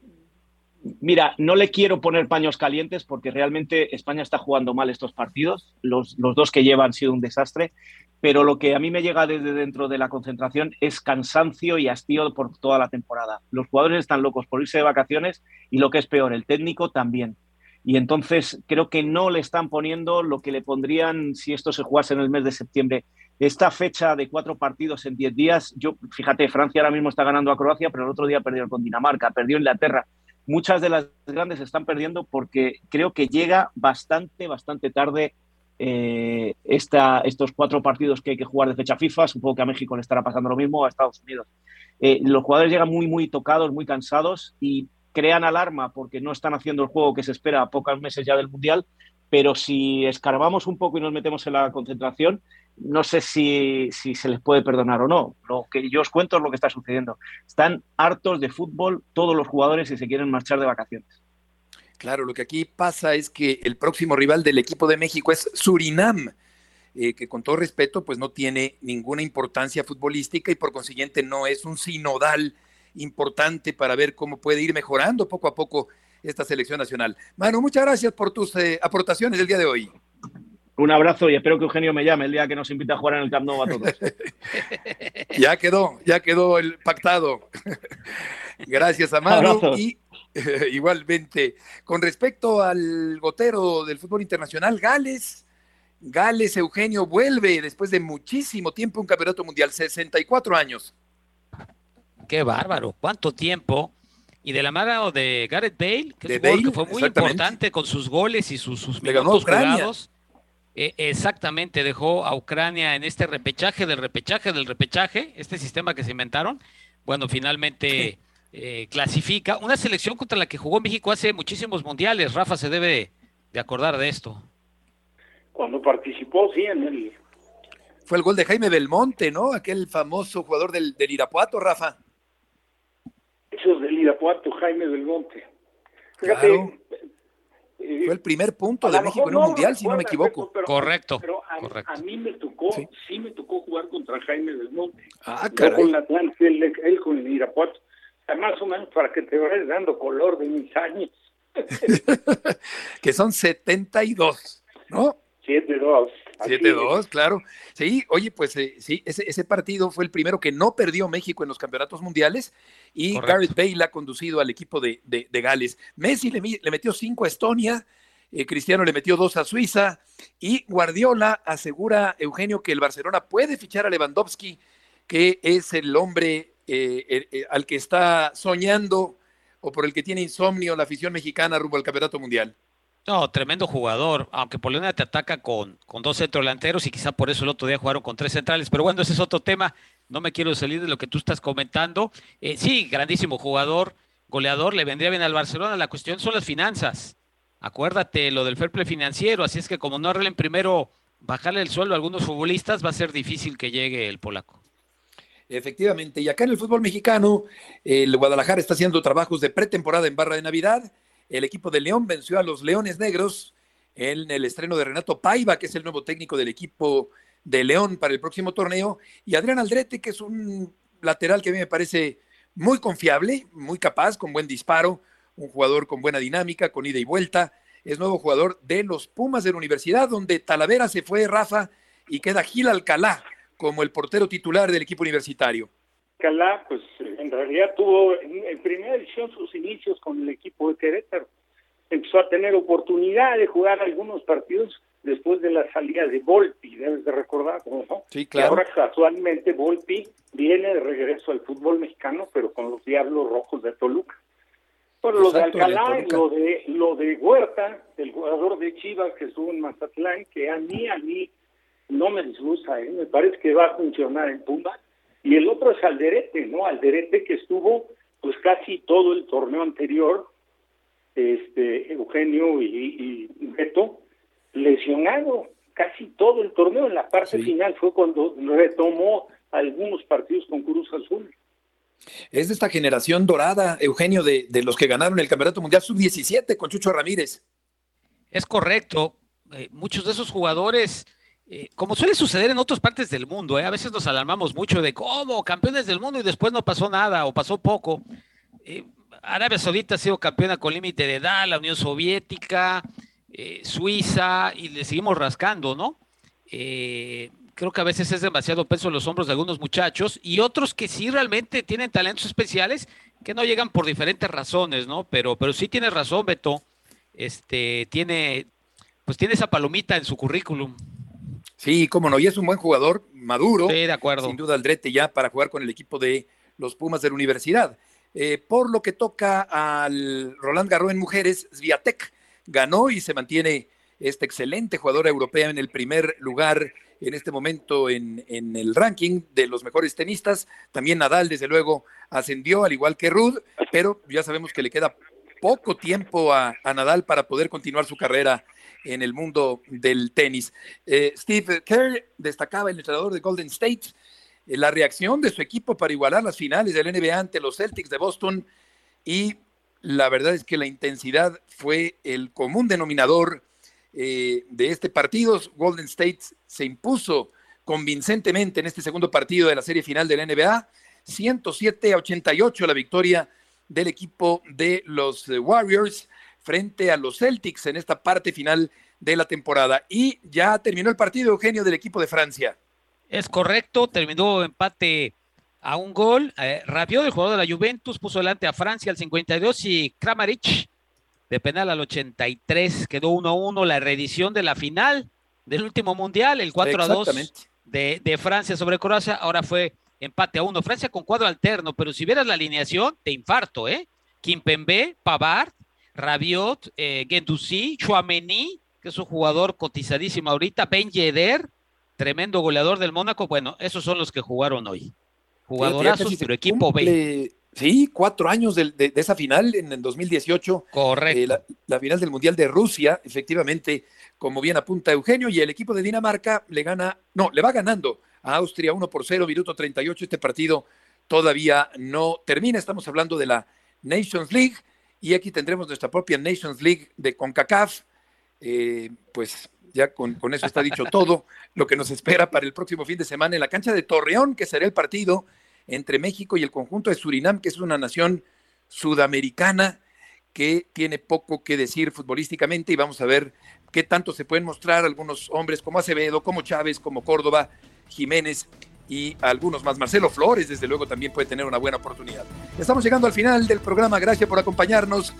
Mira, no le quiero poner paños calientes porque realmente España está jugando mal estos partidos. Los, los, dos que llevan han sido un desastre. Pero lo que a mí me llega desde dentro de la concentración es cansancio y hastío por toda la temporada. Los jugadores están locos por irse de vacaciones y lo que es peor, el técnico también y entonces creo que no le están poniendo lo que le pondrían si esto se jugase en el mes de septiembre. Esta fecha de cuatro partidos en diez días, yo, fíjate, Francia ahora mismo está ganando a Croacia, pero el otro día perdió con Dinamarca, perdió Inglaterra. Muchas de las grandes están perdiendo porque creo que llega bastante, bastante tarde eh, esta, estos cuatro partidos que hay que jugar de fecha FIFA. Supongo que a México le estará pasando lo mismo, a Estados Unidos. Eh, los jugadores llegan muy, muy tocados, muy cansados y crean alarma porque no están haciendo el juego que se espera a pocos meses ya del Mundial, pero si escarbamos un poco y nos metemos en la concentración, no sé si, si, se les puede perdonar o no. Lo que yo os cuento es lo que está sucediendo. Están hartos de fútbol todos los jugadores y se quieren marchar de vacaciones. Claro, lo que aquí pasa es que el próximo rival del equipo de México es Surinam, eh, que con todo respeto, pues no tiene ninguna importancia futbolística y por consiguiente no es un sinodal importante para ver cómo puede ir mejorando poco a poco esta selección nacional. Manu, muchas gracias por tus eh, aportaciones el día de hoy. Un abrazo y espero que Eugenio me llame el día que nos invite a jugar en el Camp Nou a todos. *laughs* ya quedó, ya quedó el pactado. *laughs* gracias a Manu y *laughs* igualmente con respecto al gotero del fútbol internacional Gales, Gales Eugenio vuelve después de muchísimo tiempo un campeonato mundial, 64 años. Qué bárbaro, cuánto tiempo. Y de la mano de Gareth Bale, que, fue muy importante con sus goles y sus, sus minutos jugados. eh, exactamente dejó a Ucrania en este repechaje del repechaje del repechaje, este sistema que se inventaron. Bueno, finalmente eh, clasifica una selección contra la que jugó México hace muchísimos mundiales. Rafa se debe de acordar de esto. Cuando participó, sí, en el... Fue el gol de Jaime Belmonte, ¿no? Aquel famoso jugador del, del Irapuato, Rafa. Esos del Irapuato, Jaime Belmonte. Fíjate, Claro. eh, Fue el primer punto de México en un no mundial, si no me equivoco. pero- Correcto, Pero a, correcto. a mí me tocó, Sí. sí. me tocó jugar contra Jaime Belmonte. Ah, Yo caray. con la Atlante, él, él con el Irapuato. Más o menos para que te vayas dando color de mis años. *laughs* Que son 72, ¿no? *laughs* 7-2. Así 7-2, claro. Sí, oye, pues eh, sí, ese, ese partido fue el primero que no perdió México en los campeonatos mundiales y Correcto. Gareth Bale ha conducido al equipo de, de- de Gales. Messi le, le metió 5 a Estonia, eh, Cristiano le metió 2 a Suiza y Guardiola asegura, Eugenio, que el Barcelona puede fichar a Lewandowski, que es el hombre eh, al que está soñando o por el que tiene insomnio la afición mexicana rumbo al campeonato mundial. No, tremendo jugador, aunque Polonia te ataca con, con dos centrodelanteros y quizá por eso el otro día jugaron con tres centrales, pero bueno, ese es otro tema, no me quiero salir de lo que tú estás comentando. Eh, sí, grandísimo jugador, goleador, le vendría bien al Barcelona, la cuestión son las finanzas. Acuérdate lo del fair play financiero, así es que como no arreglen primero bajarle el sueldo a algunos futbolistas, va a ser difícil que llegue el polaco. Efectivamente, y acá en el fútbol mexicano, el Guadalajara está haciendo trabajos de pretemporada en barra de Navidad. El equipo de León venció a los Leones Negros en el estreno de Renato Paiva, que es el nuevo técnico del equipo de León para el próximo torneo, y Adrián Aldrete, que es un lateral que a mí me parece muy confiable, muy capaz, con buen disparo, un jugador con buena dinámica, con ida y vuelta. Es nuevo jugador de los Pumas de la Universidad, donde Talavera se fue Rafa y queda Gil Alcalá como el portero titular del equipo universitario. Calá, pues en realidad tuvo en, en primera edición sus inicios con el equipo de Querétaro. Empezó a tener oportunidad de jugar algunos partidos después de la salida de Volpi, debes de recordar, ¿no? Sí, Y ahora casualmente Volpi viene de regreso al fútbol mexicano, pero con los Diablos Rojos de Toluca. Bueno, lo de Exacto, de Alcalá y lo de, lo de Huerta, el jugador de Chivas que estuvo en Mazatlán, que a mí, a mí no me disgusta, ¿eh? me parece que va a funcionar en Pumba. Y el otro es Alderete, ¿no? Alderete que estuvo pues casi todo el torneo anterior, este Eugenio y, y Beto, lesionado casi todo el torneo. En la parte final fue cuando retomó algunos partidos con Cruz Azul. Es de esta generación dorada, Eugenio, de, de los que ganaron el Campeonato Mundial Sub-17 con Chucho Ramírez. Es correcto. Eh, muchos de esos jugadores, eh, como suele suceder en otras partes del mundo, eh, a veces nos alarmamos mucho de cómo campeones del mundo y después no pasó nada o pasó poco. Eh, Arabia Saudita ha sido campeona con límite de edad, la Unión Soviética, Suiza, y le seguimos rascando, ¿no? Creo que a veces es demasiado peso en los hombros de algunos muchachos y otros que sí realmente tienen talentos especiales que no llegan por diferentes razones, ¿no? Pero, pero sí tienes razón, Beto. Este tiene, pues tiene esa palomita en su currículum. Sí, cómo no, y es un buen jugador, maduro. Sí, de acuerdo. Sin duda, Aldrete ya para jugar con el equipo de los Pumas de la universidad. Eh, por lo que toca al Roland Garros en mujeres, Sviatek ganó y se mantiene esta excelente jugadora europea en el primer lugar en este momento en, en, el ranking de los mejores tenistas. También Nadal, desde luego, ascendió, al igual que Rudd, pero ya sabemos que le queda poco tiempo a, a Nadal para poder continuar su carrera en el mundo del tenis. Eh, Steve Kerr destacaba el entrenador de Golden State eh, la reacción de su equipo para igualar las finales del NBA ante los Celtics de Boston y la verdad es que la intensidad fue el común denominador eh, de este partido. Golden State se impuso convincentemente en este segundo partido de la serie final del NBA. 107 a 88 la victoria del equipo de los Warriors frente a los Celtics en esta parte final de la temporada. Y ya terminó el partido, Eugenio, del equipo de Francia. Es correcto, terminó empate a un gol. Eh, Rabiot, el jugador de la Juventus, puso delante a Francia al 52 y Kramaric de penal al 83 quedó 1 a 1 la reedición de la final del último mundial, el 4 a 2 de, de Francia sobre Croacia. Ahora fue empate a uno. Francia con cuadro alterno, pero si vieras la alineación, te infarto, ¿eh? Kimpembe, Pavard, Rabiot, eh, Gendouzi, Chouameni, que es un jugador cotizadísimo ahorita, Ben Yedder, tremendo goleador del Mónaco. Bueno, esos son los que jugaron hoy. Jugadorazos, pero equipo B. Sí, cuatro años de, de, esa final en el 2018. Correcto. Eh, la, la, final del Mundial de Rusia, efectivamente, como bien apunta Eugenio, y el equipo de Dinamarca le gana, no, le va ganando a Austria 1 por 0, minuto 38. Este partido todavía no termina. Estamos hablando de la Nations League y aquí tendremos nuestra propia Nations League de CONCACAF. Eh, pues ya con, con, eso está dicho *laughs* todo lo que nos espera para el próximo fin de semana en la cancha de Torreón, que será el partido entre México y el conjunto de Surinam, que es una nación sudamericana que tiene poco que decir futbolísticamente y vamos a ver qué tanto se pueden mostrar algunos hombres como Acevedo, como Chávez, como Córdoba, Jiménez y algunos más. Marcelo Flores, desde luego, también puede tener una buena oportunidad. Estamos llegando al final del programa. Gracias por acompañarnos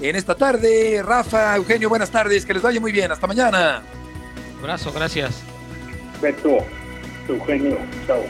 en esta tarde. Rafa, Eugenio, buenas tardes. Que les vaya muy bien. Hasta mañana. Abrazo, gracias. Beto, Eugenio, chao.